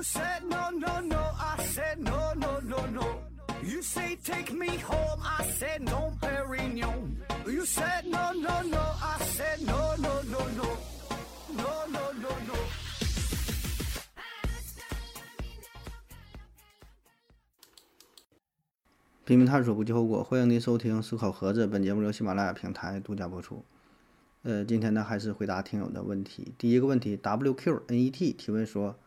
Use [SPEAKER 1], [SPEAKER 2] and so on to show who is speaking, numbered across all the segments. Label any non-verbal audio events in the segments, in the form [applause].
[SPEAKER 1] You said no, no, no, I said no, no, no, no. You say take me home, I said no, Perignon. You said no, no, no, I said no, no, no, no. No, no, no, no.
[SPEAKER 2] 拼命探索，不计后果。欢迎您收听《思考盒子》，本节目由喜马拉雅平台独家播出。呃，今天呢，还是回答听友的问题。第一个问题，WQNET 提问说，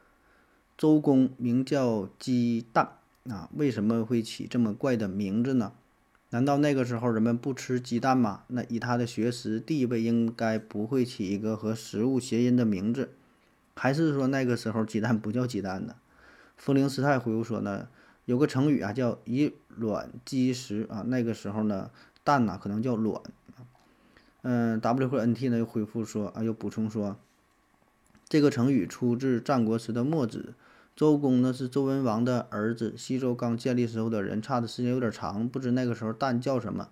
[SPEAKER 2] 周公名叫鸡蛋啊，为什么会起这么怪的名字呢？难道那个时候人们不吃鸡蛋吗？那以他的学识地位，应该不会起一个和食物谐音的名字，还是说那个时候鸡蛋不叫鸡蛋呢？风铃师太回复说呢，有个成语啊，叫以卵击石啊，那个时候呢，蛋呐可能叫卵。嗯，W 和 NT 呢又回复说啊，又补充说，这个成语出自战国时的墨子。周公呢是周文王的儿子，西周刚建立时候的人，差的时间有点长，不知那个时候蛋叫什么，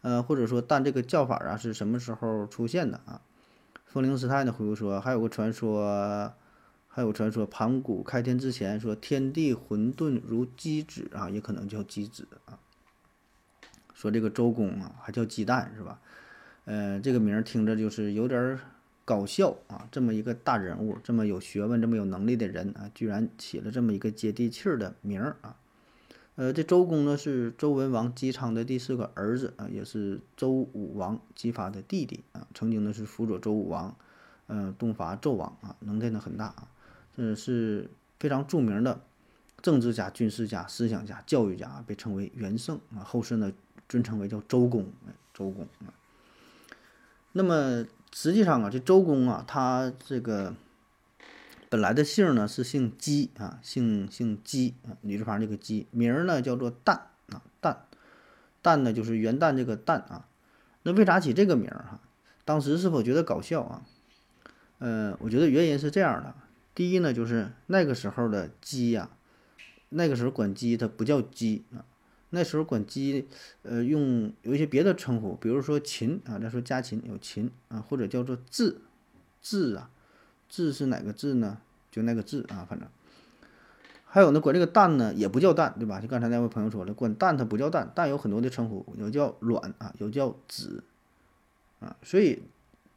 [SPEAKER 2] 呃，或者说蛋这个叫法啊是什么时候出现的啊？风铃师太呢回复说，还有个传说，还有传说，盘古开天之前说天地混沌如鸡子啊，也可能叫鸡子啊。说这个周公啊还叫鸡蛋是吧？呃，这个名儿听着就是有点。搞笑啊！这么一个大人物，这么有学问、这么有能力的人啊，居然起了这么一个接地气儿的名儿啊！呃，这周公呢是周文王姬昌的第四个儿子啊，也是周武王姬发的弟弟啊。曾经呢是辅佐周武王，呃，东伐纣王啊，能耐呢很大啊。这是非常著名的政治家、军事家、思想家、教育家，被称为元圣啊。后世呢尊称为叫周公，周公啊。那么。实际上啊，这周公啊，他这个本来的姓呢是姓姬啊，姓姓姬啊，女字旁这个姬，名呢叫做旦啊，旦，旦呢就是元旦这个旦啊。那为啥起这个名儿哈？当时是否觉得搞笑啊？呃，我觉得原因是这样的，第一呢，就是那个时候的鸡呀，那个时候管鸡它不叫鸡啊。那时候管鸡，呃，用有一些别的称呼，比如说禽啊，咱说家禽有禽啊，或者叫做雉，雉啊，雉是哪个雉呢？就那个雉啊，反正还有呢，管这个蛋呢也不叫蛋，对吧？就刚才那位朋友说了，管蛋它不叫蛋，蛋有很多的称呼，有叫卵啊，有叫子啊，所以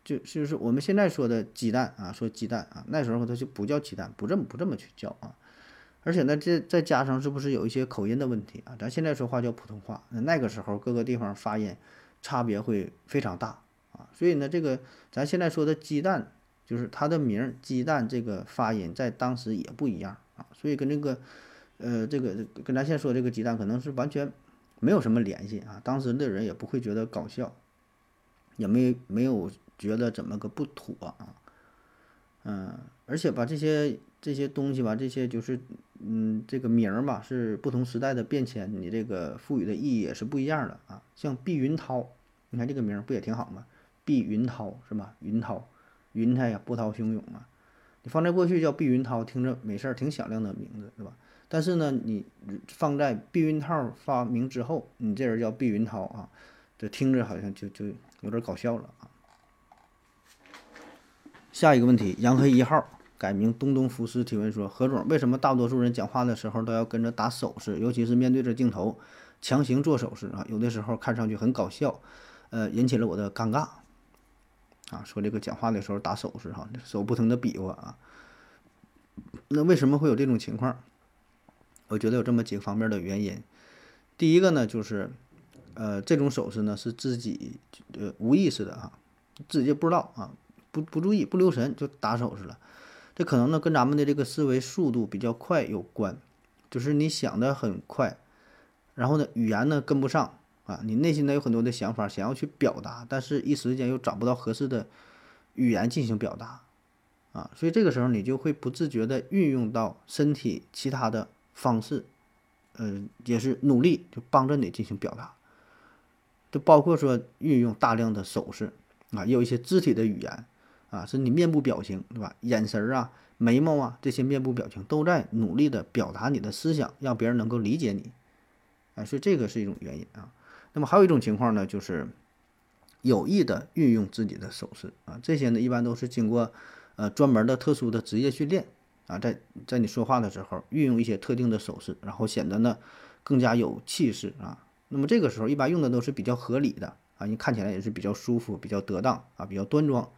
[SPEAKER 2] 就就是我们现在说的鸡蛋啊，说鸡蛋啊，那时候它就不叫鸡蛋，不这么不这么去叫啊。而且呢，这再加上是不是有一些口音的问题啊？咱现在说话叫普通话，那那个时候各个地方发音差别会非常大啊。所以呢，这个咱现在说的鸡蛋，就是它的名鸡蛋，这个发音在当时也不一样啊。所以跟这个，呃，这个跟咱现在说这个鸡蛋可能是完全没有什么联系啊。当时的人也不会觉得搞笑，也没没有觉得怎么个不妥啊。嗯，而且把这些这些东西吧，这些就是。嗯，这个名儿吧是不同时代的变迁，你这个赋予的意义也是不一样的啊。像碧云涛，你看这个名儿不也挺好吗？碧云涛是吧？云涛，云彩呀，波涛汹涌啊。你放在过去叫碧云涛，听着没事儿，挺响亮的名字，对吧？但是呢，你放在避孕套发明之后，你这人叫碧云涛啊，这听着好像就就有点搞笑了啊。下一个问题，杨黑一号。改名东东福斯提问说：“何总，为什么大多数人讲话的时候都要跟着打手势，尤其是面对着镜头，强行做手势啊？有的时候看上去很搞笑，呃，引起了我的尴尬。啊，说这个讲话的时候打手势哈，手不停的比划啊。那为什么会有这种情况？我觉得有这么几个方面的原因。第一个呢，就是呃，这种手势呢是自己呃无意识的啊，自己不知道啊，不不注意不留神就打手势了。”这可能呢跟咱们的这个思维速度比较快有关，就是你想的很快，然后呢语言呢跟不上啊，你内心呢有很多的想法想要去表达，但是一时间又找不到合适的语言进行表达啊，所以这个时候你就会不自觉的运用到身体其他的方式，嗯，也是努力就帮着你进行表达，就包括说运用大量的手势啊，也有一些肢体的语言。啊，是你面部表情，对吧？眼神啊，眉毛啊，这些面部表情都在努力的表达你的思想，让别人能够理解你。啊，所以这个是一种原因啊。那么还有一种情况呢，就是有意的运用自己的手势啊，这些呢一般都是经过呃专门的特殊的职业训练啊，在在你说话的时候运用一些特定的手势，然后显得呢更加有气势啊。那么这个时候一般用的都是比较合理的啊，你看起来也是比较舒服、比较得当啊、比较端庄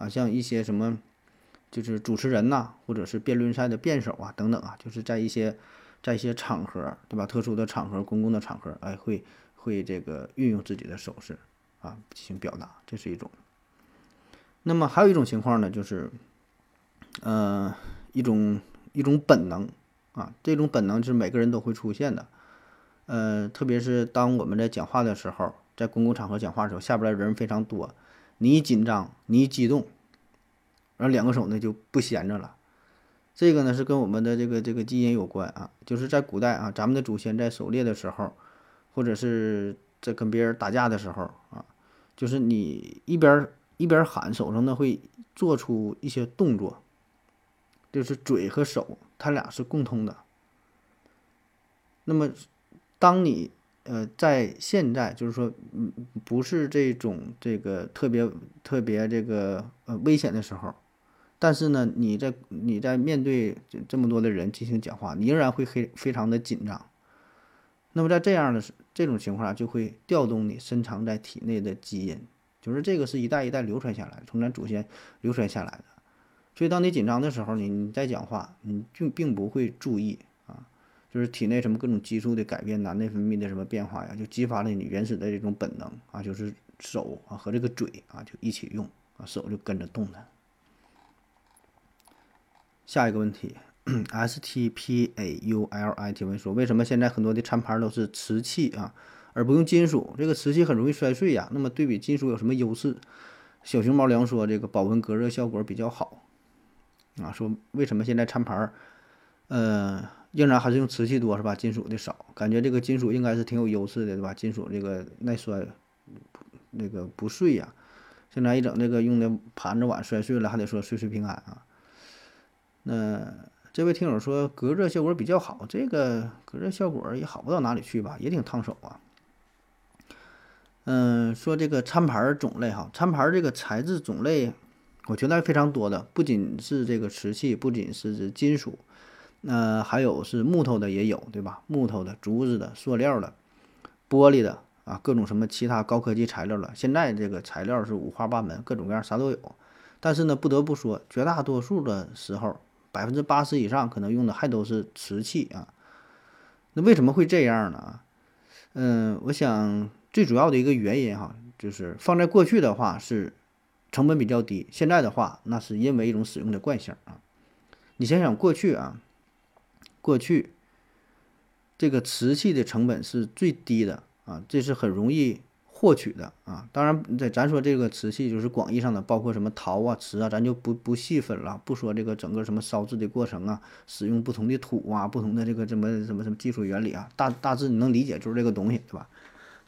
[SPEAKER 2] 啊，像一些什么就是主持人呐，或者是辩论赛的辩手啊等等啊，就是在一些在一些场合，对吧？特殊的场合、公共的场合，哎，会会这个运用自己的手势啊进行表达，这是一种。那么还有一种情况呢，就是，呃，一种一种本能啊，这种本能是每个人都会出现的，呃，特别是当我们在讲话的时候，在公共场合讲话的时候，下边的人非常多，你一紧张，你一激动，然后两个手呢就不闲着了，这个呢是跟我们的这个这个基因有关啊，就是在古代啊，咱们的祖先在狩猎的时候，或者是在跟别人打架的时候啊，就是你一边。一边喊，手上呢会做出一些动作，就是嘴和手，它俩是共通的。那么，当你呃在现在，就是说，嗯，不是这种这个特别特别这个呃危险的时候，但是呢，你在你在面对这么多的人进行讲话，你仍然会非非常的紧张。那么在这样的这种情况下，就会调动你深藏在体内的基因。就是这个是一代一代流传下来，从咱祖先流传下来的，所以当你紧张的时候，你你在讲话，你并并不会注意，就是体内什么各种激素的改变呐，内分泌的什么变化呀，就激发了你原始的这种本能啊，就是手啊和这个嘴啊就一起用啊，手就跟着动弹。下一个问题，S T P A U L I 提问说，为什么现在很多的餐盘都是瓷器啊？而不用金属，这个瓷器很容易摔碎呀。那么对比金属有什么优势？小熊猫粮说，这个保温隔热效果比较好。啊，说为什么现在餐盘，呃，仍然还是用瓷器多是吧？金属的少，感觉这个金属应该是挺有优势的对吧？金属这个耐摔，那个不碎呀。现在一整这个用的盘子碗摔碎了，还得说岁岁平安啊。那这位听友说隔热效果比较好，这个隔热效果也好不到哪里去吧，也挺烫手啊。嗯，说这个餐盘种类哈，餐盘这个材质种类，我觉得非常多的，不仅是这个瓷器，不仅是金属，那还有是木头的也有，对吧？木头的、竹子的、塑料的、玻璃的啊，各种什么其他高科技材料了。现在这个材料是五花八门，各种各样啥都有。但是呢，不得不说，绝大多数的时候，百分之八十以上可能用的还都是瓷器啊。那为什么会这样呢？嗯，我想。最主要的一个原因哈，就是放在过去的话是成本比较低，现在的话那是因为一种使用的惯性啊。你想想过去啊，过去这个瓷器的成本是最低的啊，这是很容易。获取的啊，当然，在咱说这个瓷器就是广义上的，包括什么陶啊、瓷啊，咱就不不细分了，不说这个整个什么烧制的过程啊，使用不同的土啊，不同的这个什么什么什么技术原理啊，大大致你能理解就是这个东西，对吧？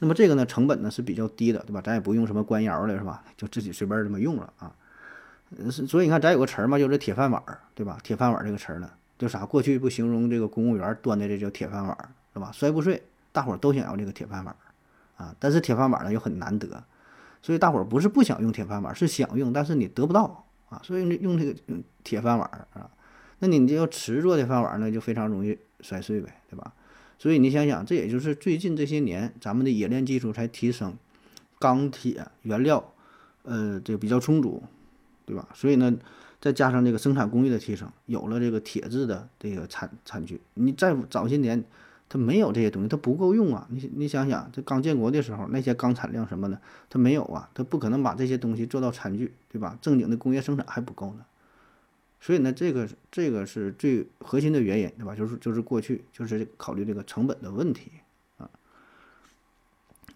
[SPEAKER 2] 那么这个呢，成本呢是比较低的，对吧？咱也不用什么官窑的，是吧？就自己随便这么用了啊。所以你看，咱有个词儿嘛，就是铁饭碗，对吧？铁饭碗这个词儿呢，就啥？过去不形容这个公务员端的这叫铁饭碗，是吧？摔不碎，大伙儿都想要这个铁饭碗。啊，但是铁饭碗呢又很难得，所以大伙儿不是不想用铁饭碗，是想用，但是你得不到啊，所以用这个铁饭碗啊，那你这要瓷做的饭碗呢，就非常容易摔碎呗，对吧？所以你想想，这也就是最近这些年咱们的冶炼技术才提升，钢铁原料，呃，这个比较充足，对吧？所以呢，再加上这个生产工艺的提升，有了这个铁制的这个餐餐具，你再早些年。它没有这些东西，它不够用啊！你你想想，这刚建国的时候，那些钢产量什么的，它没有啊，它不可能把这些东西做到餐具，对吧？正经的工业生产还不够呢。所以呢，这个这个是最核心的原因，对吧？就是就是过去就是考虑这个成本的问题啊。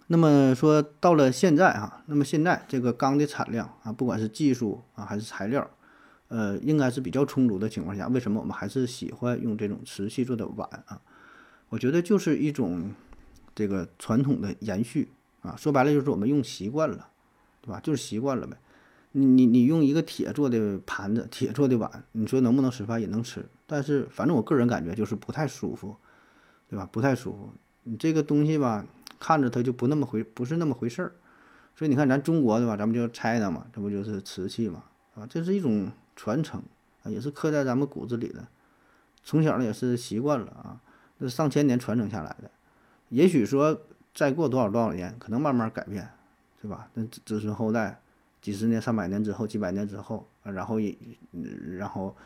[SPEAKER 2] 那么说到了现在哈，那么现在这个钢的产量啊，不管是技术啊还是材料，呃，应该是比较充足的情况下，为什么我们还是喜欢用这种瓷器做的碗啊？我觉得就是一种这个传统的延续啊，说白了就是我们用习惯了，对吧？就是习惯了呗。你你你用一个铁做的盘子、铁做的碗，你说能不能吃饭也能吃，但是反正我个人感觉就是不太舒服，对吧？不太舒服。你这个东西吧，看着它就不那么回，不是那么回事儿。所以你看咱中国对吧？咱们叫 China 嘛，这不就是瓷器嘛，啊，这是一种传承啊，也是刻在咱们骨子里的，从小呢也是习惯了啊，那上千年传承下来的。也许说再过多少多少年，可能慢慢改变，对吧？那子孙后代几十年、上百年之后、几百年之后，然后也，然后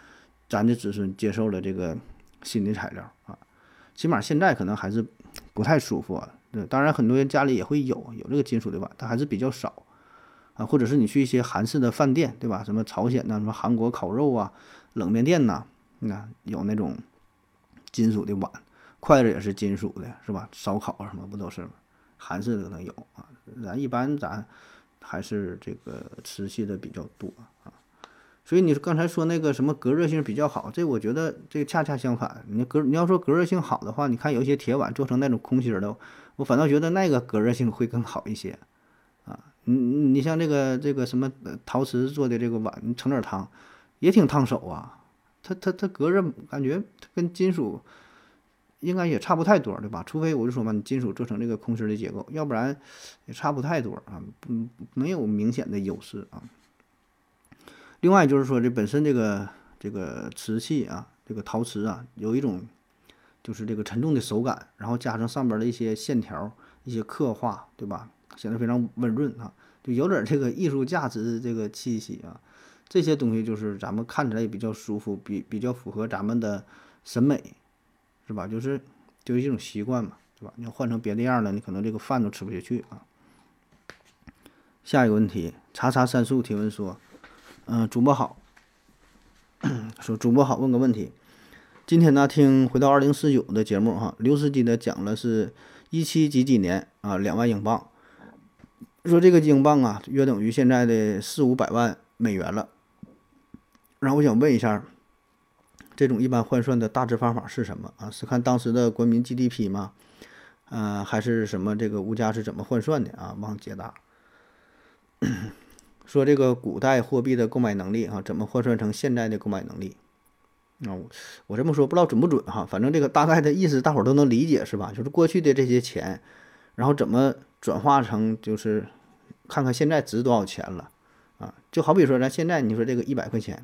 [SPEAKER 2] 咱的子孙接受了这个新的材料啊，起码现在可能还是不太舒服啊。对，当然很多人家里也会有有这个金属的碗，但还是比较少啊。或者是你去一些韩式的饭店，对吧？什么朝鲜呐，什么韩国烤肉啊，冷面店呐，那有那种金属的碗，筷子也是金属的，是吧？烧烤什么不都是吗？韩式的可能有啊，咱一般咱还是这个瓷器的比较多啊。所以你刚才说那个什么隔热性比较好，这我觉得这恰恰相反。你隔你要说隔热性好的话，你看有一些铁碗做成那种空心的。我反倒觉得那个隔热性会更好一些，你你像这个这个什么陶瓷做的这个碗，你盛点汤也挺烫手啊。它它它隔热感觉跟金属应该也差不太多，对吧？除非我就说嘛，你金属做成这个空心的结构，要不然也差不太多啊，不没有明显的优势啊。另外就是说这本身这个这个瓷器啊，这个陶瓷啊，有一种。就是这个沉重的手感，然后加上上边的一些线条、一些刻画，对吧？显得非常温润啊，就有点这个艺术价值的这个气息啊。这些东西就是咱们看起来也比较舒服，比比较符合咱们的审美，是吧？就是就是一种习惯嘛，对吧？你要换成别的样的，你可能这个饭都吃不下去啊。下一个问题，查查三素提问说，嗯，主播好，说主播好，问个问题。今天呢，听回到二零四九的节目哈，刘司机呢讲了是一七几几年啊，两万英镑，说这个英镑啊，约等于现在的四五百万美元了。然后我想问一下，这种一般换算的大致方法是什么啊？是看当时的国民 GDP 吗？呃，还是什么这个物价是怎么换算的啊？望解答。[coughs] 说这个古代货币的购买能力啊，怎么换算成现在的购买能力？啊，我这么说不知道准不准哈，反正这个大概的意思大伙都能理解是吧？就是过去的这些钱，然后怎么转化成就是看看现在值多少钱了啊？就好比说咱现在你说这个一百块钱，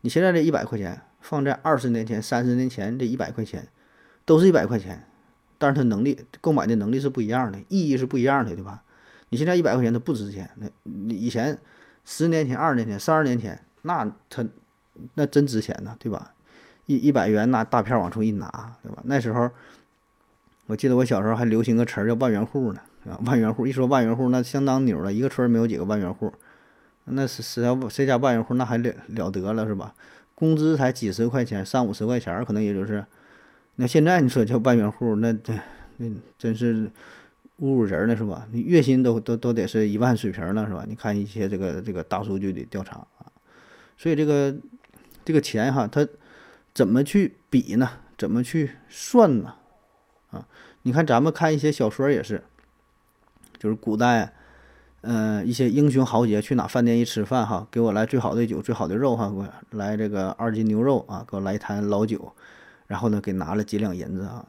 [SPEAKER 2] 你现在这一百块钱放在二十年前、三十年前这一百块钱都是一百块钱，但是它能力购买的能力是不一样的，意义是不一样的，对吧？你现在一百块钱它不值钱，那你以前十年前、二十年前、三十年前那它。那真值钱呢，对吧？一一百元拿大票往出一拿，对吧？那时候，我记得我小时候还流行个词儿叫万元户呢，万元户一说万元户，那相当牛了，一个村没有几个万元户，那是谁家谁家万元户那还了了得了是吧？工资才几十块钱，三五十块钱可能也就是，那现在你说叫万元户，那这那真是侮辱人了是吧？你月薪都都都得是一万水平了是吧？你看一些这个这个大数据的调查啊，所以这个。这个钱哈，它怎么去比呢？怎么去算呢？啊，你看咱们看一些小说也是，就是古代，嗯，一些英雄豪杰去哪饭店一吃饭哈，给我来最好的酒、最好的肉哈，给我来这个二斤牛肉啊，给我来一坛老酒，然后呢，给拿了几两银子啊。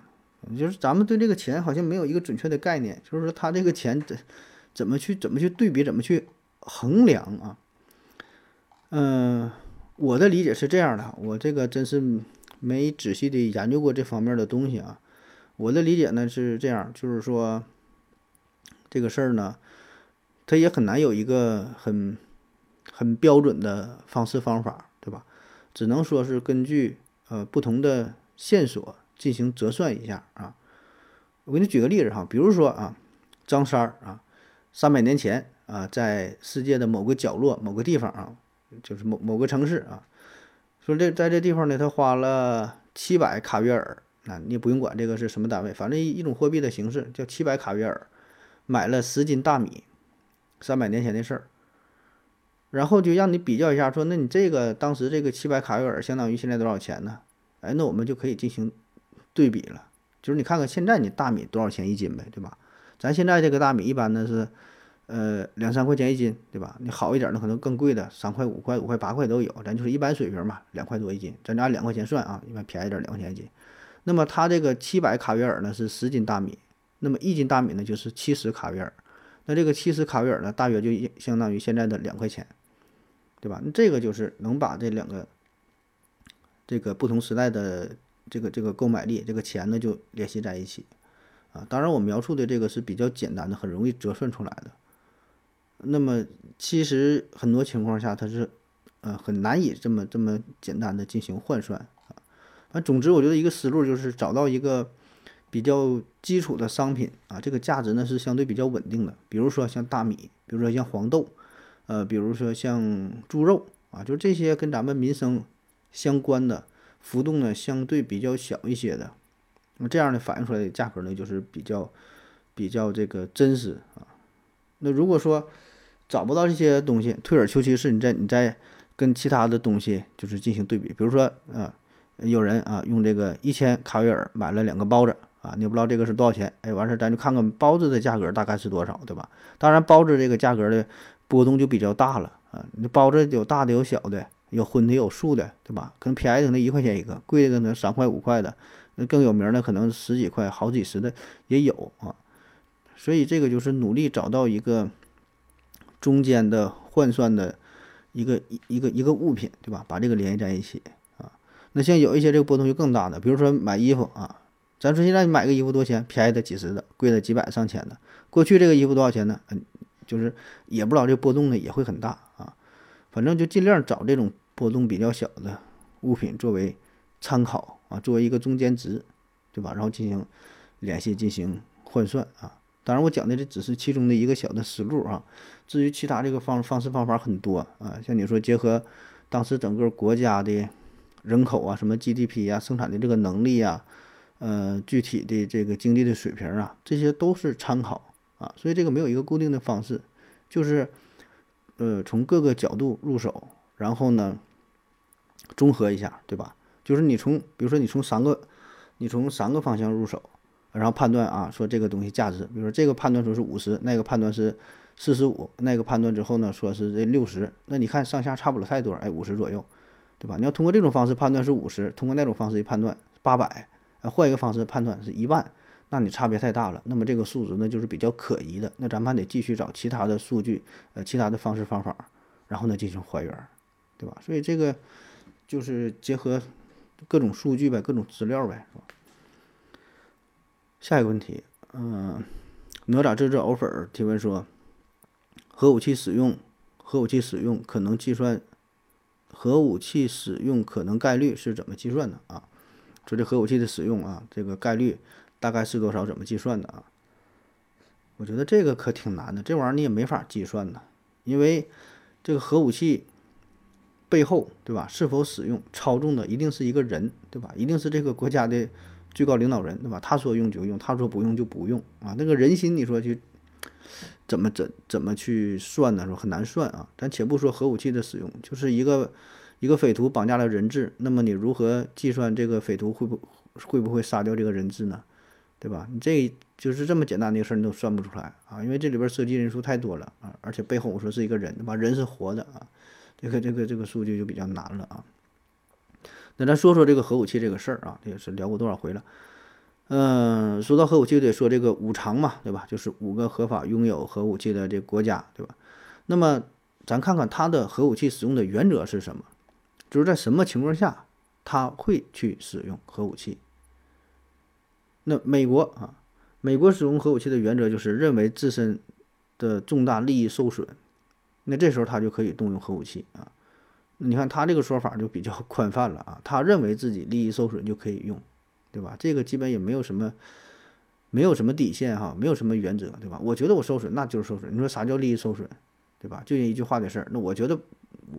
[SPEAKER 2] 就是咱们对这个钱好像没有一个准确的概念，就是说他这个钱怎怎么去怎么去对比，怎么去衡量啊？嗯。我的理解是这样的，我这个真是没仔细的研究过这方面的东西啊。我的理解呢是这样，就是说这个事儿呢，它也很难有一个很很标准的方式方法，对吧？只能说是根据呃不同的线索进行折算一下啊。我给你举个例子哈，比如说啊，张三儿啊，三百年前啊，在世界的某个角落、某个地方啊。就是某某个城市啊，说这在这地方呢，他花了七百卡约尔，啊，你也不用管这个是什么单位，反正一一种货币的形式叫七百卡约尔，买了十斤大米，三百年前的事儿，然后就让你比较一下，说那你这个当时这个七百卡约尔相当于现在多少钱呢？哎，那我们就可以进行对比了，就是你看看现在你大米多少钱一斤呗，对吧？咱现在这个大米一般呢是。呃，两三块钱一斤，对吧？你好一点的可能更贵的，三块、五块、五块、八块都有。咱就是一般水平嘛，两块多一斤，咱就按两块钱算啊，一般便宜点，两块钱一斤。那么它这个七百卡约尔呢是十斤大米，那么一斤大米呢就是七十卡约尔，那这个七十卡约尔呢大约就相当于现在的两块钱，对吧？那这个就是能把这两个这个不同时代的这个这个购买力，这个钱呢就联系在一起啊。当然，我描述的这个是比较简单的，很容易折算出来的。那么，其实很多情况下它是呃很难以这么这么简单的进行换算啊。那总之，我觉得一个思路就是找到一个比较基础的商品啊，这个价值呢是相对比较稳定的。比如说像大米，比如说像黄豆，呃，比如说像猪肉啊，就这些跟咱们民生相关的浮动呢相对比较小一些的，那这样呢反映出来的价格呢就是比较比较这个真实啊。那如果说找不到这些东西，退而求其次，你再你再跟其他的东西就是进行对比，比如说啊，有人啊用这个一千卡维尔买了两个包子啊，你不知道这个是多少钱，哎，完事儿咱就看看包子的价格大概是多少，对吧？当然包子这个价格的波动就比较大了啊，你包子有大的有小的，有荤的有素的，对吧？可能便宜的那一块钱一个，贵的可能三块五块的，那更有名的可能十几块、好几十的也有啊。所以这个就是努力找到一个中间的换算的一个一一个一个物品，对吧？把这个联系在一起啊。那像有一些这个波动就更大的，比如说买衣服啊，咱说现在你买个衣服多钱？便宜的几十的，贵的几百上千的。过去这个衣服多少钱呢？嗯，就是也不知道这波动呢也会很大啊。反正就尽量找这种波动比较小的物品作为参考啊，作为一个中间值，对吧？然后进行联系，进行换算啊。当然，我讲的这只是其中的一个小的思路啊。至于其他这个方方式方法很多啊，像你说结合当时整个国家的人口啊、什么 GDP 啊、生产的这个能力啊、呃具体的这个经济的水平啊，这些都是参考啊。所以这个没有一个固定的方式，就是呃从各个角度入手，然后呢综合一下，对吧？就是你从比如说你从三个你从三个方向入手。然后判断啊，说这个东西价值，比如说这个判断说是五十，那个判断是四十五，那个判断之后呢，说是这六十，那你看上下差不了太多，哎，五十左右，对吧？你要通过这种方式判断是五十，通过那种方式一判断八百，换一个方式判断是一万，那你差别太大了，那么这个数值呢就是比较可疑的，那咱们还得继续找其他的数据，呃，其他的方式方法，然后呢进行还原，对吧？所以这个就是结合各种数据呗，各种资料呗，是吧？下一个问题，嗯，哪吒这只藕粉提问说，核武器使用，核武器使用可能计算，核武器使用可能概率是怎么计算的啊？说这核武器的使用啊，这个概率大概是多少？怎么计算的啊？我觉得这个可挺难的，这玩意儿你也没法计算呢，因为这个核武器背后，对吧？是否使用操纵的一定是一个人，对吧？一定是这个国家的。最高领导人对吧？他说用就用，他说不用就不用啊。那个人心，你说去怎么怎怎么去算呢？说很难算啊。咱且不说核武器的使用，就是一个一个匪徒绑架了人质，那么你如何计算这个匪徒会不会不会杀掉这个人质呢？对吧？你这就是这么简单的一个事儿，你都算不出来啊。因为这里边涉及人数太多了啊，而且背后我说是一个人，对吧？人是活的啊，这个这个这个数据就比较难了啊。那咱说说这个核武器这个事儿啊，这也是聊过多少回了。嗯，说到核武器，得说这个五常嘛，对吧？就是五个合法拥有核武器的这国家，对吧？那么咱看看它的核武器使用的原则是什么？就是在什么情况下他会去使用核武器？那美国啊，美国使用核武器的原则就是认为自身的重大利益受损，那这时候他就可以动用核武器啊。你看他这个说法就比较 [laughs] 宽泛了啊，他认为自己利益受损就可以用，对吧？这个基本也没有什么，没有什么底线哈，没有什么原则，对吧？我觉得我受损那就是受损。你说啥叫利益受损，对吧？就一句话的事儿。那我觉得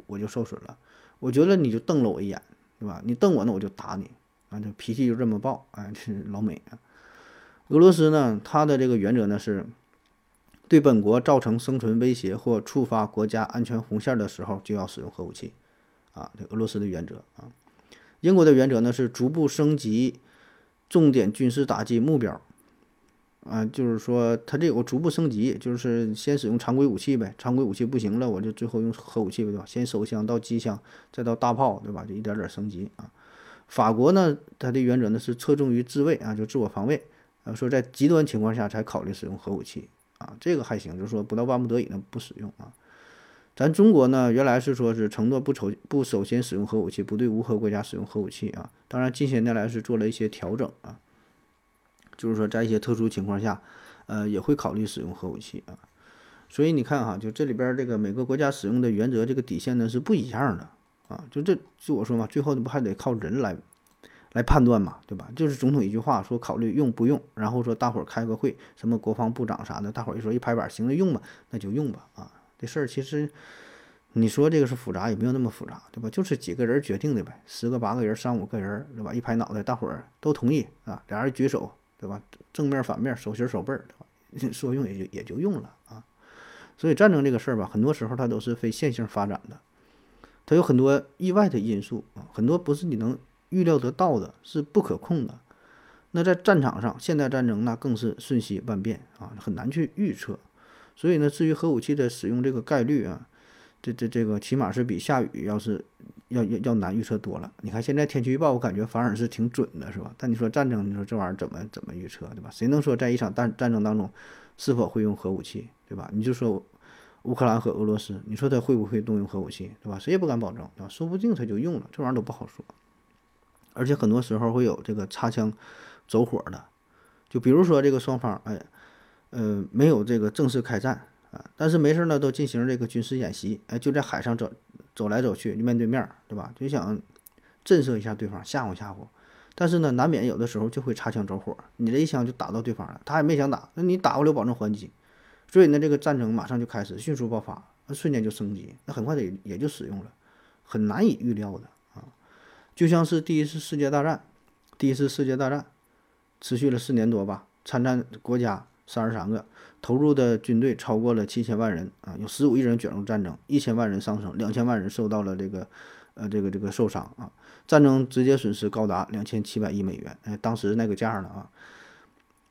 [SPEAKER 2] 我就受损了，我觉得你就瞪了我一眼，对吧？你瞪我，那我就打你啊，这脾气就这么暴，哎，是老美啊。俄罗斯呢，它的这个原则呢是。对本国造成生存威胁或触发国家安全红线的时候，就要使用核武器，啊，这俄罗斯的原则啊。英国的原则呢是逐步升级重点军事打击目标，啊，就是说它这有个逐步升级，就是先使用常规武器呗，常规武器不行了，我就最后用核武器，对吧？先手枪到机枪，再到大炮，对吧？就一点点升级啊。法国呢，它的原则呢是侧重于自卫啊，就自我防卫，啊，说在极端情况下才考虑使用核武器。啊，这个还行，就是说不到万不得已呢不使用啊。咱中国呢，原来是说是承诺不首不首先使用核武器，不对无核国家使用核武器啊。当然，近些年来是做了一些调整啊，就是说在一些特殊情况下，呃，也会考虑使用核武器啊。所以你看哈，就这里边这个每个国家使用的原则，这个底线呢是不一样的啊。就这就我说嘛，最后不还得靠人来来判断嘛，对吧？就是总统一句话说考虑用不用，然后说大伙儿开个会，什么国防部长啥的，大伙儿一说一拍板，行了，用吧，那就用吧啊。这事儿其实，你说这个是复杂，也没有那么复杂，对吧？就是几个人决定的呗，十个八个人，三五个人，对吧？一拍脑袋，大伙儿都同意啊，俩人举手，对吧？正面反面，手心手背儿，对吧？[laughs] 说用也就也就用了啊。所以战争这个事儿吧，很多时候它都是非线性发展的，它有很多意外的因素啊，很多不是你能预料得到的，是不可控的。那在战场上，现代战争那更是瞬息万变啊，很难去预测。所以呢，至于核武器的使用这个概率啊，这这这个起码是比下雨要是要要要难预测多了。你看现在天气预报，我感觉反而是挺准的，是吧？但你说战争，你说这玩意儿怎么怎么预测，对吧？谁能说在一场战战争当中是否会用核武器，对吧？你就说乌克兰和俄罗斯，你说他会不会动用核武器，对吧？谁也不敢保证，对吧？说不定他就用了，这玩意儿都不好说。而且很多时候会有这个擦枪走火的，就比如说这个双方，哎。呃，没有这个正式开战啊，但是没事呢，都进行这个军事演习，哎，就在海上走走来走去，面对面，对吧？就想震慑一下对方，吓唬吓唬。但是呢，难免有的时候就会擦枪走火，你这一枪就打到对方了，他也没想打，那你打过了保证还击，所以呢，这个战争马上就开始迅速爆发，那瞬间就升级，那很快的也就使用了，很难以预料的啊，就像是第一次世界大战，第一次世界大战持续了四年多吧，参战国家。三十三个投入的军队超过了七千万人啊，有十五亿人卷入战争，一千万人丧生，两千万人受到了这个呃这个这个受伤啊。战争直接损失高达两千七百亿美元，哎，当时那个价呢啊。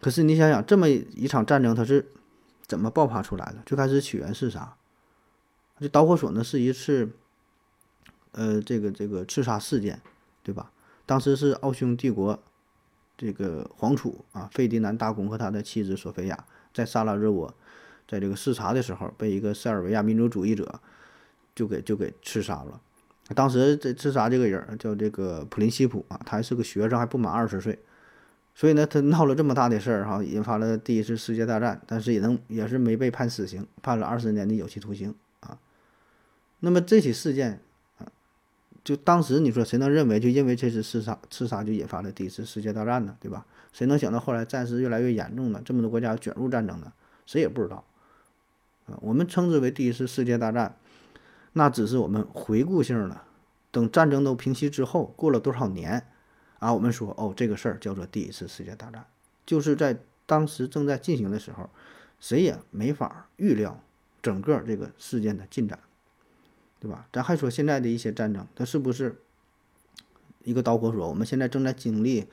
[SPEAKER 2] 可是你想想，这么一场战争它是怎么爆发出来的？最开始起源是啥？这导火索呢是一次呃这个这个刺杀事件，对吧？当时是奥匈帝国。这个皇储啊，费迪南大公和他的妻子索菲亚在萨拉热窝，在这个视察的时候，被一个塞尔维亚民族主义者就给就给刺杀了。当时这刺杀这个人叫这个普林西普啊，他还是个学生，还不满二十岁，所以呢，他闹了这么大的事儿哈，引发了第一次世界大战，但是也能也是没被判死刑，判了二十年的有期徒刑啊。那么这起事件。就当时你说谁能认为就因为这次刺杀刺杀就引发了第一次世界大战呢？对吧？谁能想到后来战事越来越严重呢？这么多国家卷入战争呢？谁也不知道。啊，我们称之为第一次世界大战，那只是我们回顾性的。等战争都平息之后，过了多少年啊？我们说哦，这个事儿叫做第一次世界大战，就是在当时正在进行的时候，谁也没法预料整个这个事件的进展。对吧？咱还说现在的一些战争，它是不是一个导火索？我们现在正在经历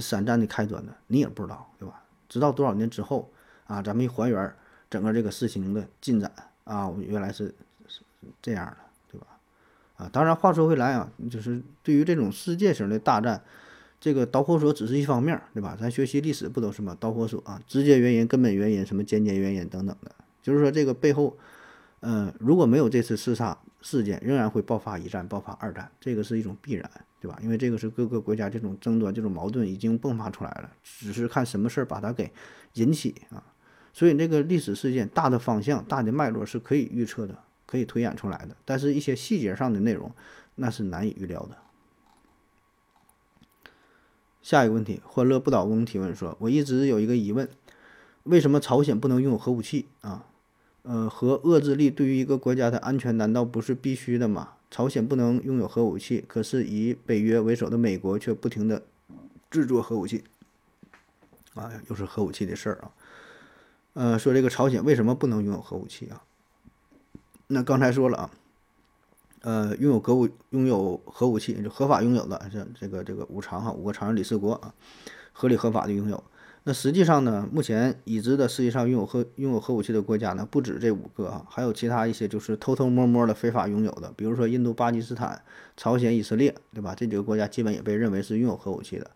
[SPEAKER 2] 三战的开端呢，你也不知道，对吧？直到多少年之后啊，咱们一还原整个这个事情的进展啊，我原来是是这样的，对吧？啊，当然话说回来啊，就是对于这种世界型的大战，这个导火索只是一方面，对吧？咱学习历史不都是吗？导火索啊，直接原因、根本原因、什么间接原因等等的，就是说这个背后，嗯，如果没有这次刺杀。事件仍然会爆发一战，爆发二战，这个是一种必然，对吧？因为这个是各个国家这种争端、这种矛盾已经迸发出来了，只是看什么事儿把它给引起啊。所以这个历史事件大的方向、大的脉络是可以预测的，可以推演出来的，但是一些细节上的内容那是难以预料的。下一个问题，欢乐不倒翁提问说：“我一直有一个疑问，为什么朝鲜不能拥有核武器啊？”呃，核遏制力对于一个国家的安全难道不是必须的吗？朝鲜不能拥有核武器，可是以北约为首的美国却不停的制作核武器。啊，又是核武器的事儿啊。呃，说这个朝鲜为什么不能拥有核武器啊？那刚才说了啊，呃，拥有核武拥有核武器就合法拥有的，这这个这个五常哈五个常任理事国啊，合理合法的拥有。那实际上呢，目前已知的世界上拥有核拥有核武器的国家呢，不止这五个啊，还有其他一些就是偷偷摸摸的非法拥有的，比如说印度、巴基斯坦、朝鲜、以色列，对吧？这几个国家基本也被认为是拥有核武器的。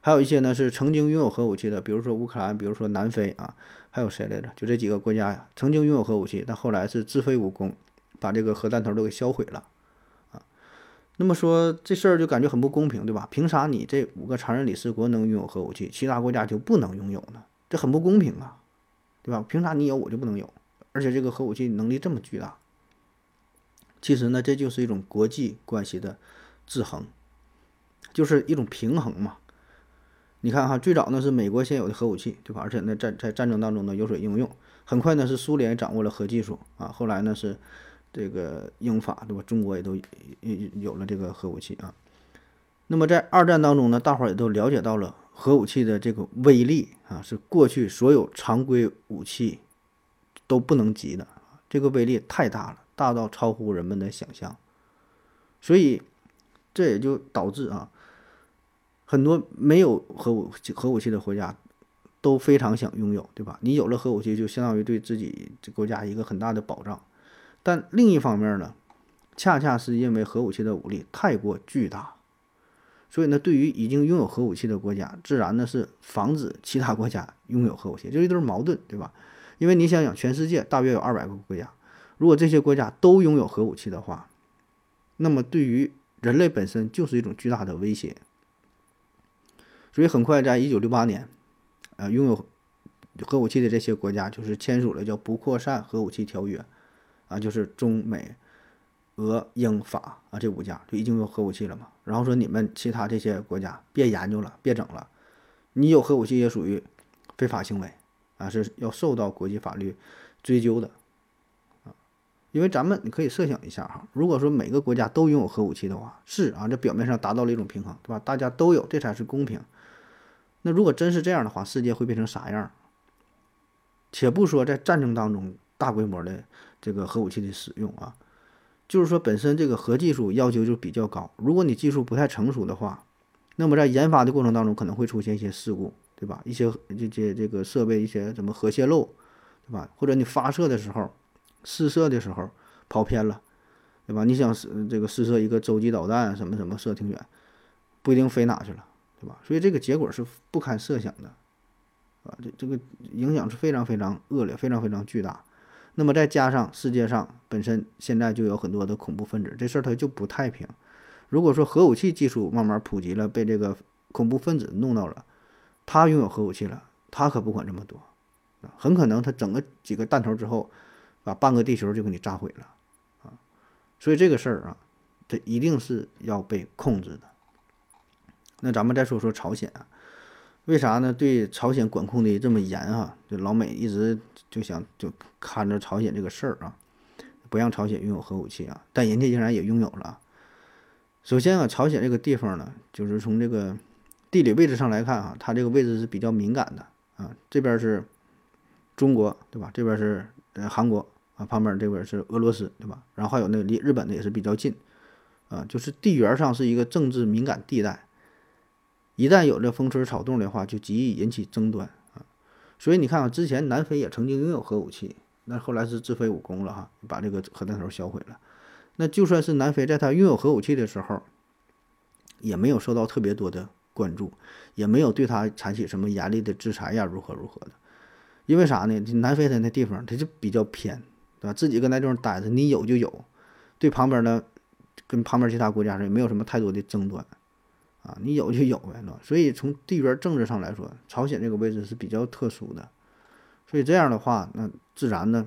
[SPEAKER 2] 还有一些呢是曾经拥有核武器的，比如说乌克兰，比如说南非啊，还有谁来着？就这几个国家呀，曾经拥有核武器，但后来是自废武功，把这个核弹头都给销毁了。那么说这事儿就感觉很不公平，对吧？凭啥你这五个常任理事国能拥有核武器，其他国家就不能拥有呢？这很不公平啊，对吧？凭啥你有我就不能有？而且这个核武器能力这么巨大，其实呢，这就是一种国际关系的制衡，就是一种平衡嘛。你看哈，最早呢是美国现有的核武器，对吧？而且呢在在战争当中呢有所应用。很快呢是苏联掌握了核技术啊，后来呢是这个英法，对吧？中国也都有有了这个核武器啊。那么在二战当中呢，大伙儿也都了解到了核武器的这个威力啊，是过去所有常规武器都不能及的，这个威力太大了，大到超乎人们的想象。所以这也就导致啊。很多没有核武核武器的国家都非常想拥有，对吧？你有了核武器，就相当于对自己这国家一个很大的保障。但另一方面呢，恰恰是因为核武器的武力太过巨大，所以呢，对于已经拥有核武器的国家，自然呢是防止其他国家拥有核武器，这一对矛盾，对吧？因为你想想，全世界大约有二百个国家，如果这些国家都拥有核武器的话，那么对于人类本身就是一种巨大的威胁。所以很快，在一九六八年，呃，拥有核武器的这些国家就是签署了叫《不扩散核武器条约》，啊，就是中美俄英法啊这五家就已经有核武器了嘛。然后说你们其他这些国家别研究了，别整了，你有核武器也属于非法行为啊，是要受到国际法律追究的啊。因为咱们你可以设想一下哈，如果说每个国家都拥有核武器的话，是啊，这表面上达到了一种平衡，对吧？大家都有，这才是公平。那如果真是这样的话，世界会变成啥样？且不说在战争当中大规模的这个核武器的使用啊，就是说本身这个核技术要求就比较高。如果你技术不太成熟的话，那么在研发的过程当中可能会出现一些事故，对吧？一些这些这个设备一些什么核泄漏，对吧？或者你发射的时候试射的时候跑偏了，对吧？你想这个试射一个洲际导弹什么什么射挺远，不一定飞哪去了。对吧？所以这个结果是不堪设想的，啊，这这个影响是非常非常恶劣，非常非常巨大。那么再加上世界上本身现在就有很多的恐怖分子，这事儿它就不太平。如果说核武器技术慢慢普及了，被这个恐怖分子弄到了，他拥有核武器了，他可不管这么多，很可能他整个几个弹头之后，把半个地球就给你炸毁了，啊，所以这个事儿啊，这一定是要被控制的。那咱们再说说朝鲜啊，为啥呢？对朝鲜管控的这么严哈？就老美一直就想就看着朝鲜这个事儿啊，不让朝鲜拥有核武器啊，但人家竟然也拥有了。首先啊，朝鲜这个地方呢，就是从这个地理位置上来看啊，它这个位置是比较敏感的啊。这边是中国，对吧？这边是呃韩国啊，旁边这边是俄罗斯，对吧？然后还有那个离日本的也是比较近啊，就是地缘上是一个政治敏感地带。一旦有这风吹草动的话，就极易引起争端啊！所以你看啊，之前南非也曾经拥有核武器，那后来是自废武功了哈，把这个核弹头销毁了。那就算是南非在他拥有核武器的时候，也没有受到特别多的关注，也没有对他采取什么严厉的制裁呀，如何如何的。因为啥呢？南非它那地方它就比较偏，对吧？自己搁那地方待着，你有就有，对旁边的跟旁边其他国家也没有什么太多的争端。啊，你有就有呗，所以从地缘政治上来说，朝鲜这个位置是比较特殊的，所以这样的话，那自然呢，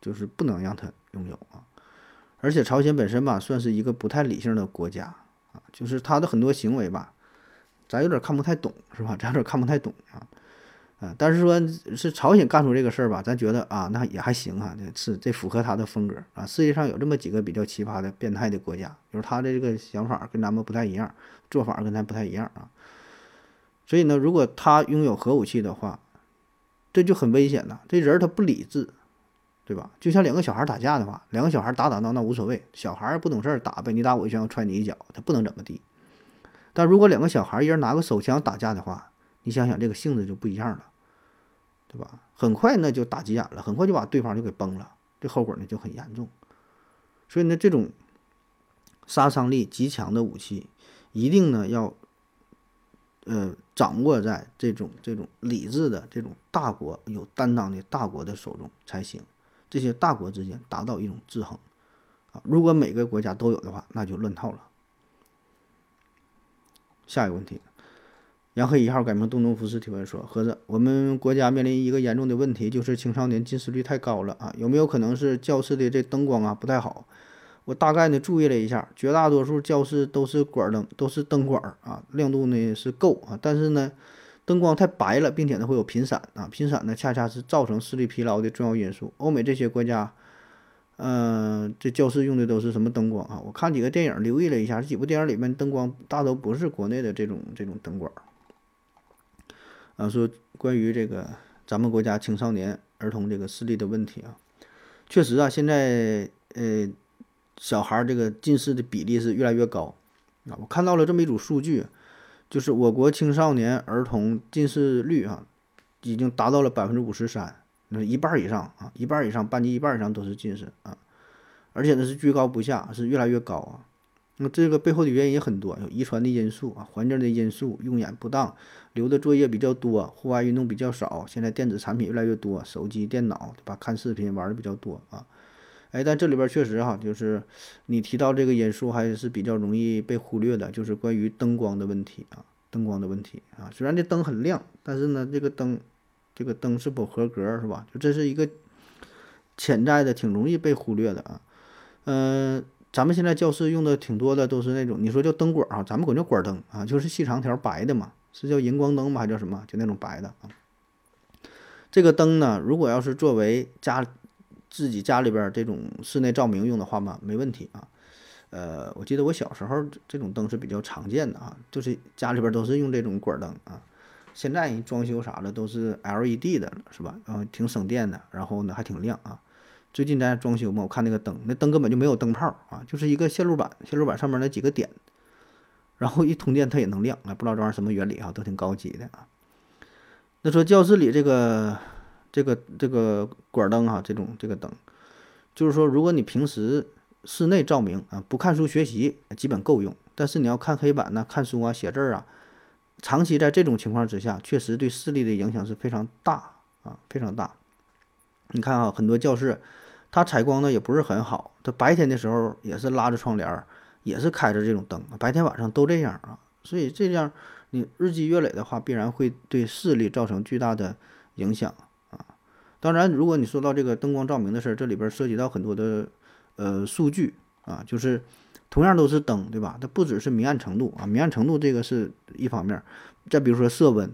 [SPEAKER 2] 就是不能让他拥有啊。而且朝鲜本身吧，算是一个不太理性的国家啊，就是他的很多行为吧，咱有点看不太懂，是吧？咱有点看不太懂啊。啊，但是说是朝鲜干出这个事儿吧，咱觉得啊，那也还行啊，是这符合他的风格啊。世界上有这么几个比较奇葩的、变态的国家，就是他的这个想法跟咱们不太一样，做法跟咱不太一样啊。所以呢，如果他拥有核武器的话，这就很危险了。这人他不理智，对吧？就像两个小孩打架的话，两个小孩打打闹闹无所谓，小孩不懂事儿打呗，你打我一拳，我踹你一脚，他不能怎么地。但如果两个小孩一人拿个手枪打架的话，你想想这个性质就不一样了。对吧？很快那就打急眼了，很快就把对方就给崩了，这后果呢就很严重。所以呢，这种杀伤力极强的武器，一定呢要呃掌握在这种这种理智的这种大国有担当的大国的手中才行。这些大国之间达到一种制衡啊。如果每个国家都有的话，那就乱套了。下一个问题，杨黑一号改名东东福斯提问说：盒子，我们国家面临一个严重的问题，就是青少年近视率太高了啊，有没有可能是教室的这灯光啊不太好？我大概呢注意了一下，绝大多数教室都是管灯，都是灯管啊，亮度呢是够啊，但是呢，灯光太白了，并且呢会有频闪啊，频闪呢恰恰是造成视力疲劳的重要因素。欧美这些国家，嗯，这教室用的都是什么灯光啊？我看几个电影，留意了一下，这几部电影里面灯光大都不是国内的这种这种灯管。啊，说关于这个咱们国家青少年儿童这个视力的问题啊，确实啊，现在呃。小孩儿这个近视的比例是越来越高啊！我看到了这么一组数据，就是我国青少年儿童近视率啊，已经达到了百分之五十三，那一半以上啊，一半以上，班级一半以上都是近视啊，而且呢是居高不下，是越来越高啊。那这个背后的原因也很多，有遗传的因素啊，环境的因素，用眼不当，留的作业比较多，户外运动比较少，现在电子产品越来越多，手机、电脑对吧？看视频玩的比较多啊。哎，但这里边确实哈，就是你提到这个因素还是比较容易被忽略的，就是关于灯光的问题啊，灯光的问题啊。虽然这灯很亮，但是呢，这个灯，这个灯是否合格是吧？就这是一个潜在的、挺容易被忽略的啊。嗯，咱们现在教室用的挺多的都是那种，你说叫灯管啊，咱们管叫管灯啊，就是细长条白的嘛，是叫荧光灯吗？还叫什么？就那种白的啊。这个灯呢，如果要是作为家。自己家里边这种室内照明用的话嘛，没问题啊。呃，我记得我小时候这种灯是比较常见的啊，就是家里边都是用这种管灯啊。现在人装修啥的都是 LED 的，是吧？嗯，挺省电的，然后呢还挺亮啊。最近咱装修嘛，我看那个灯，那灯根本就没有灯泡啊，就是一个线路板，线路板上面那几个点，然后一通电它也能亮啊，不知道这玩意儿什么原理啊，都挺高级的啊。那说教室里这个。这个这个管灯哈，这种这个灯，就是说，如果你平时室内照明啊，不看书学习，基本够用。但是你要看黑板呢，看书啊，写字儿啊，长期在这种情况之下，确实对视力的影响是非常大啊，非常大。你看啊，很多教室，它采光呢也不是很好，它白天的时候也是拉着窗帘，也是开着这种灯，白天晚上都这样啊。所以这样你日积月累的话，必然会对视力造成巨大的影响啊。当然，如果你说到这个灯光照明的事儿，这里边涉及到很多的呃数据啊，就是同样都是灯，对吧？它不只是明暗程度啊，明暗程度这个是一方面，再比如说色温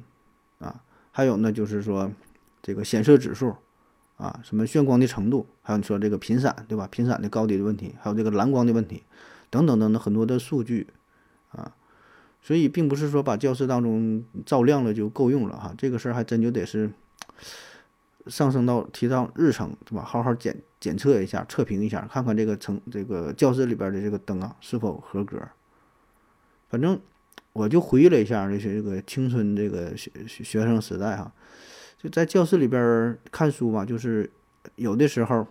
[SPEAKER 2] 啊，还有呢就是说这个显色指数啊，什么眩光的程度，还有你说这个频闪，对吧？频闪的高低的问题，还有这个蓝光的问题，等等等等很多的数据啊，所以并不是说把教室当中照亮了就够用了哈，这个事儿还真就得是。上升到提到日程，对吧？好好检检测一下，测评一下，看看这个成这个教室里边的这个灯啊是否合格。反正我就回忆了一下这些这个青春这个学学生时代哈，就在教室里边看书嘛，就是有的时候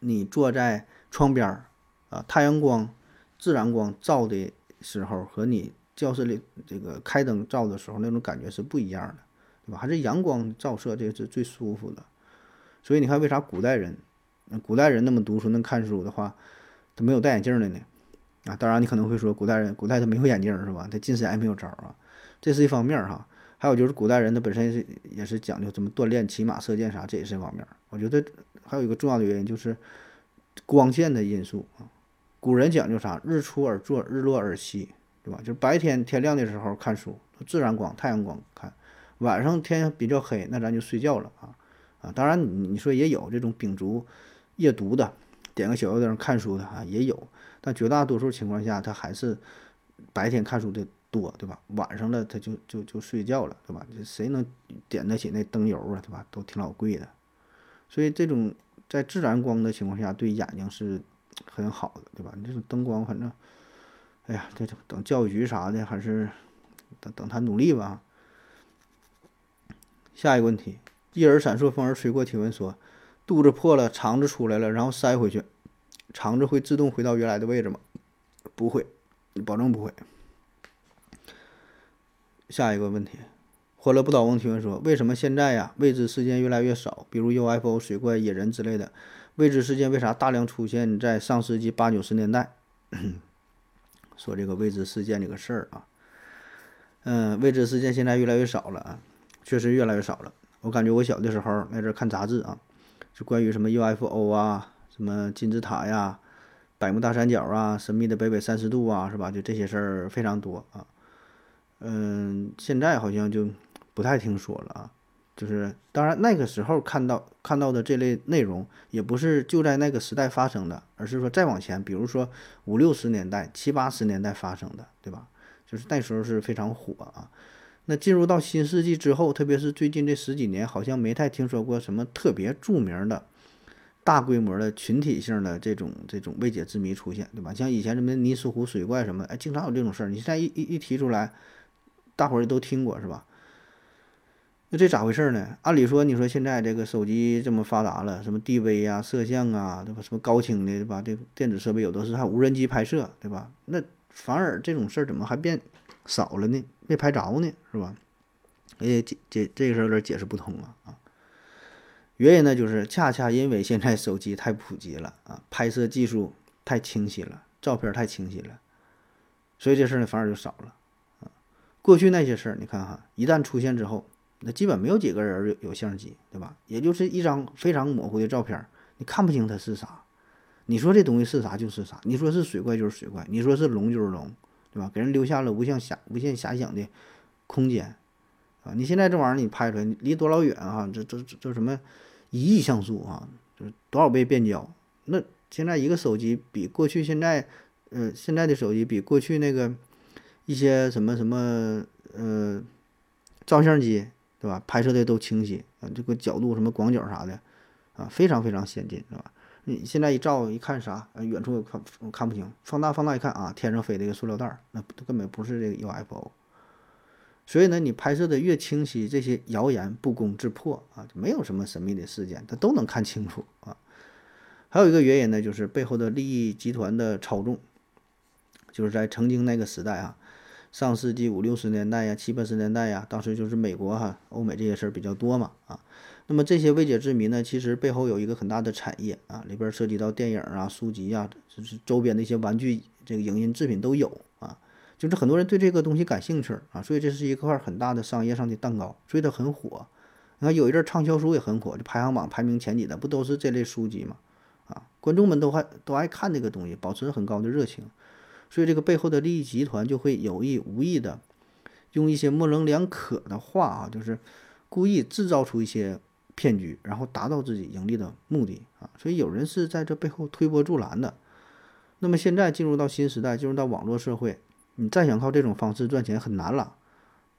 [SPEAKER 2] 你坐在窗边儿啊，太阳光、自然光照的时候，和你教室里这个开灯照的时候那种感觉是不一样的。对吧还是阳光照射，这是最舒服的。所以你看，为啥古代人，古代人那么读书、能看书的话，他没有戴眼镜的呢？啊，当然你可能会说，古代人，古代他没有眼镜是吧？他近视眼没有招啊，这是一方面哈。还有就是古代人他本身是也是讲究怎么锻炼、骑马、射箭啥，这也是一方面。我觉得还有一个重要的原因就是光线的因素啊。古人讲究啥？日出而作，日落而息，对吧？就是白天天亮的时候看书，自然光、太阳光看。晚上天比较黑，那咱就睡觉了啊啊！当然，你你说也有这种秉烛夜读的，点个小油灯看书的啊，也有。但绝大多数情况下，他还是白天看书的多，对吧？晚上了他就就就睡觉了，对吧？这谁能点得起那灯油啊，对吧？都挺老贵的。所以这种在自然光的情况下，对眼睛是很好的，对吧？你这种灯光，反正，哎呀，这等教育局啥的，还是等等他努力吧。下一个问题，一耳闪烁，风儿吹过。提问说，肚子破了，肠子出来了，然后塞回去，肠子会自动回到原来的位置吗？不会，保证不会。下一个问题，欢乐不倒翁提问说，为什么现在呀未知事件越来越少？比如 UFO、水怪、野人之类的，未知事件为啥大量出现在上世纪八九十年代？[coughs] 说这个未知事件这个事儿啊，嗯，未知事件现在越来越少了啊，确实越来越少了。我感觉我小的时候那阵看杂志啊，就关于什么 UFO 啊，什么金字塔呀、百慕大三角啊、神秘的北纬三十度啊，是吧？就这些事儿非常多啊。嗯，现在好像就不太听说了啊。就是当然那个时候看到看到的这类内容，也不是就在那个时代发生的，而是说再往前，比如说五六十年代、七八十年代发生的，对吧？就是那时候是非常火啊。那进入到新世纪之后，特别是最近这十几年，好像没太听说过什么特别著名的、大规模的群体性的这种这种未解之谜出现，对吧？像以前什么尼斯湖水怪什么，哎，经常有这种事儿。你现在一一一提出来，大伙儿都听过是吧？那这咋回事呢？按理说，你说现在这个手机这么发达了，什么 DV 啊、摄像啊，对吧？什么高清的，对吧？这电子设备有的是，还无人机拍摄，对吧？那反而这种事儿怎么还变少了呢？没拍着呢，是吧？哎，解解这个事儿有点解释不通啊啊！原因呢，就是恰恰因为现在手机太普及了啊，拍摄技术太清晰了，照片太清晰了，所以这事儿呢反而就少了。过去那些事儿，你看哈，一旦出现之后。那基本没有几个人有有相机，对吧？也就是一张非常模糊的照片，你看不清它是啥。你说这东西是啥就是啥，你说是水怪就是水怪，你说是龙就是龙，对吧？给人留下了无限遐无限遐想的空间啊！你现在这玩意儿你拍出来，离多老远啊？这这这什么一亿像素啊？就是多少倍变焦？那现在一个手机比过去现在，呃，现在的手机比过去那个一些什么什么呃照相机。对吧？拍摄的都清晰啊，这个角度什么广角啥的，啊，非常非常先进，是吧？你现在一照一看啥，远处看看不清，放大放大一看啊，天上飞的一个塑料袋儿，那根本不是这个 UFO。所以呢，你拍摄的越清晰，这些谣言不攻自破啊，就没有什么神秘的事件，它都能看清楚啊。还有一个原因呢，就是背后的利益集团的操纵，就是在曾经那个时代啊。上世纪五六十年代呀，七八十年代呀，当时就是美国哈、欧美这些事儿比较多嘛啊。那么这些未解之谜呢，其实背后有一个很大的产业啊，里边涉及到电影啊、书籍啊，就是周边的一些玩具、这个影音制品都有啊。就是很多人对这个东西感兴趣啊，所以这是一块很大的商业上的蛋糕，所以它很火。你看有一阵畅销书也很火，就排行榜排名前几的不都是这类书籍嘛？啊，观众们都还都爱看这个东西，保持很高的热情。所以这个背后的利益集团就会有意无意的用一些模棱两可的话啊，就是故意制造出一些骗局，然后达到自己盈利的目的啊。所以有人是在这背后推波助澜的。那么现在进入到新时代，进入到网络社会，你再想靠这种方式赚钱很难了，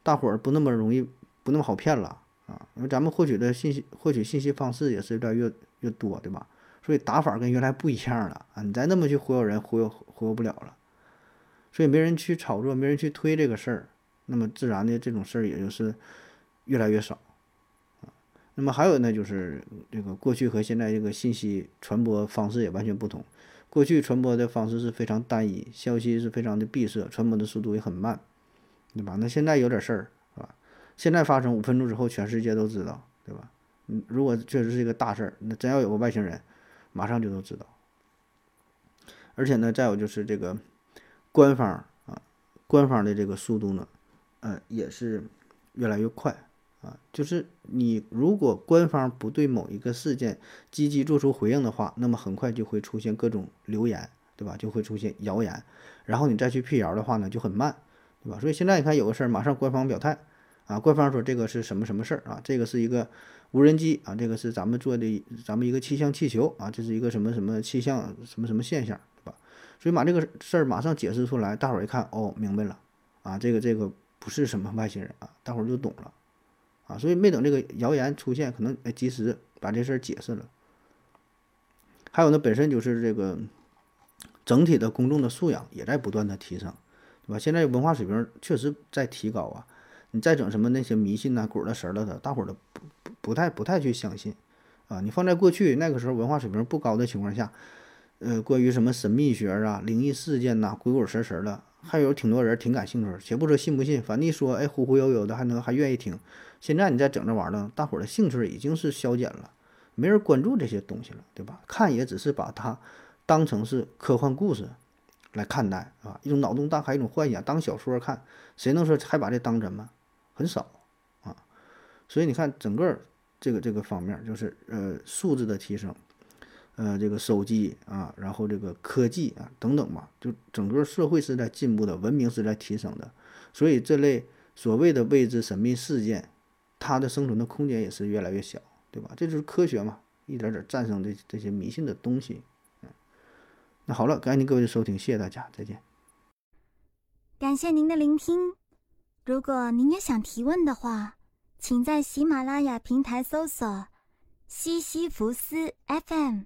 [SPEAKER 2] 大伙儿不那么容易，不那么好骗了啊。因为咱们获取的信息、获取信息方式也是越来越越多，对吧？所以打法跟原来不一样了啊。你再那么去忽悠人，忽悠忽悠不了了。所以没人去炒作，没人去推这个事儿，那么自然的这种事儿也就是越来越少啊。那么还有呢，就是这个过去和现在这个信息传播方式也完全不同。过去传播的方式是非常单一，消息是非常的闭塞，传播的速度也很慢，对吧？那现在有点事儿，是吧？现在发生五分钟之后，全世界都知道，对吧？嗯，如果确实是一个大事儿，那真要有个外星人，马上就都知道。而且呢，再有就是这个。官方啊，官方的这个速度呢，呃，也是越来越快啊。就是你如果官方不对某一个事件积极做出回应的话，那么很快就会出现各种流言，对吧？就会出现谣言，然后你再去辟谣的话呢，就很慢，对吧？所以现在你看有个事儿，马上官方表态啊，官方说这个是什么什么事儿啊？这个是一个无人机啊，这个是咱们做的咱们一个气象气球啊，这是一个什么什么气象什么什么现象。所以把这个事儿马上解释出来，大伙儿一看，哦，明白了，啊，这个这个不是什么外星人啊，大伙儿就懂了，啊，所以没等这个谣言出现，可能及时把这事儿解释了。还有呢，本身就是这个整体的公众的素养也在不断的提升，对吧？现在文化水平确实在提高啊，你再整什么那些迷信呐、鬼了神了的，大伙儿都不不不太不太去相信，啊，你放在过去那个时候文化水平不高的情况下。呃，关于什么神秘学啊、灵异事件呐、鬼鬼神神的，还有挺多人挺感兴趣。且不说信不信，反正一说，哎，忽忽悠悠的，还能还愿意听。现在你再整这玩意儿，大伙儿的兴趣已经是消减了，没人关注这些东西了，对吧？看也只是把它当成是科幻故事来看待啊，一种脑洞大开，一种幻想，当小说看，谁能说还把这当真吗？很少啊。所以你看，整个这个这个方面，就是呃素质的提升，呃这个手机啊，然后这个科技啊等等吧，就整个社会是在进步的，文明是在提升的，所以这类所谓的未知神秘事件。它的生存的空间也是越来越小，对吧？这就是科学嘛，一点点战胜这这些迷信的东西。嗯，那好了，感谢各位的收听，谢谢大家，再见。
[SPEAKER 3] 感谢您的聆听。如果您也想提问的话，请在喜马拉雅平台搜索“西西弗斯 FM”，